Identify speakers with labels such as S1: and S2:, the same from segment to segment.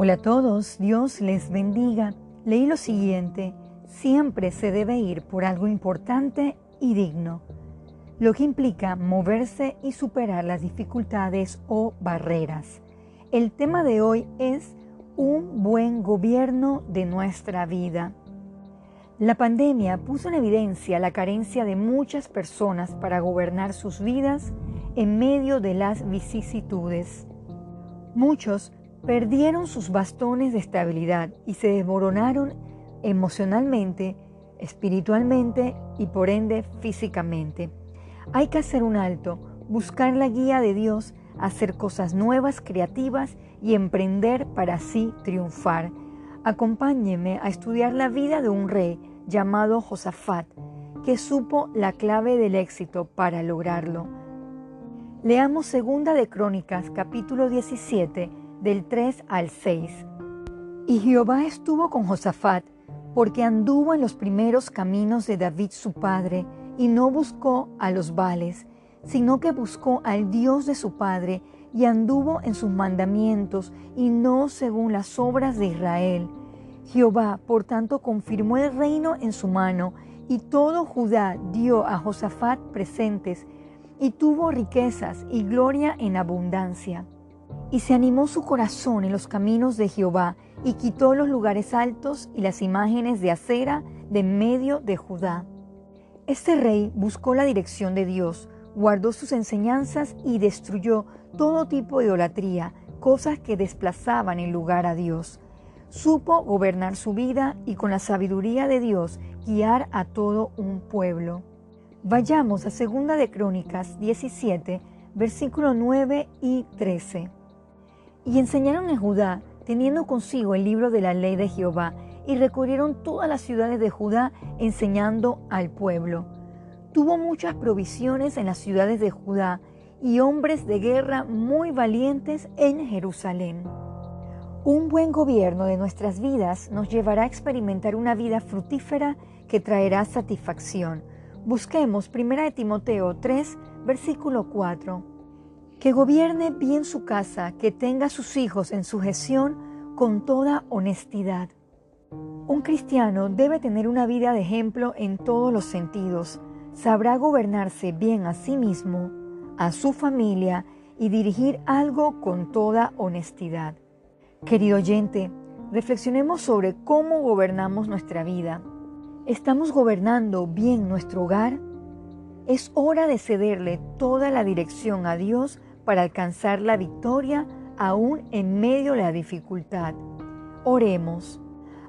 S1: Hola a todos, Dios les bendiga. Leí lo siguiente, siempre se debe ir por algo importante y digno, lo que implica moverse y superar las dificultades o barreras. El tema de hoy es un buen gobierno de nuestra vida. La pandemia puso en evidencia la carencia de muchas personas para gobernar sus vidas en medio de las vicisitudes. Muchos perdieron sus bastones de estabilidad y se desmoronaron emocionalmente, espiritualmente y por ende físicamente. Hay que hacer un alto, buscar la guía de Dios, hacer cosas nuevas, creativas y emprender para así triunfar. Acompáñeme a estudiar la vida de un rey llamado Josafat, que supo la clave del éxito para lograrlo. Leamos Segunda de Crónicas, capítulo 17, del 3 al 6. Y Jehová estuvo con Josafat, porque anduvo en los primeros caminos de David su padre, y no buscó a los vales, sino que buscó al Dios de su padre, y anduvo en sus mandamientos, y no según las obras de Israel. Jehová, por tanto, confirmó el reino en su mano, y todo Judá dio a Josafat presentes, y tuvo riquezas y gloria en abundancia. Y se animó su corazón en los caminos de Jehová, y quitó los lugares altos y las imágenes de acera de medio de Judá. Este rey buscó la dirección de Dios, guardó sus enseñanzas y destruyó todo tipo de idolatría, cosas que desplazaban el lugar a Dios. Supo gobernar su vida y con la sabiduría de Dios guiar a todo un pueblo. Vayamos a Segunda de Crónicas 17, versículo 9 y 13. Y enseñaron en Judá, teniendo consigo el libro de la ley de Jehová, y recorrieron todas las ciudades de Judá enseñando al pueblo. Tuvo muchas provisiones en las ciudades de Judá y hombres de guerra muy valientes en Jerusalén. Un buen gobierno de nuestras vidas nos llevará a experimentar una vida fructífera que traerá satisfacción. Busquemos 1 Timoteo 3, versículo 4 que gobierne bien su casa, que tenga a sus hijos en sujeción con toda honestidad. Un cristiano debe tener una vida de ejemplo en todos los sentidos. Sabrá gobernarse bien a sí mismo, a su familia y dirigir algo con toda honestidad. Querido oyente, reflexionemos sobre cómo gobernamos nuestra vida. ¿Estamos gobernando bien nuestro hogar? Es hora de cederle toda la dirección a Dios para alcanzar la victoria aún en medio de la dificultad. Oremos.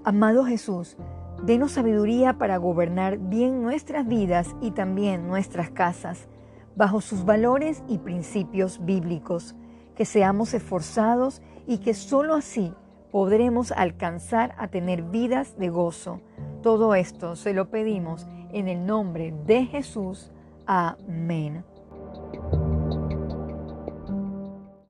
S1: Amado Jesús, denos sabiduría para gobernar bien nuestras vidas y también nuestras casas, bajo sus valores y principios bíblicos, que seamos esforzados y que sólo así podremos alcanzar a tener vidas de gozo. Todo esto se lo pedimos en el nombre de Jesús. Amén.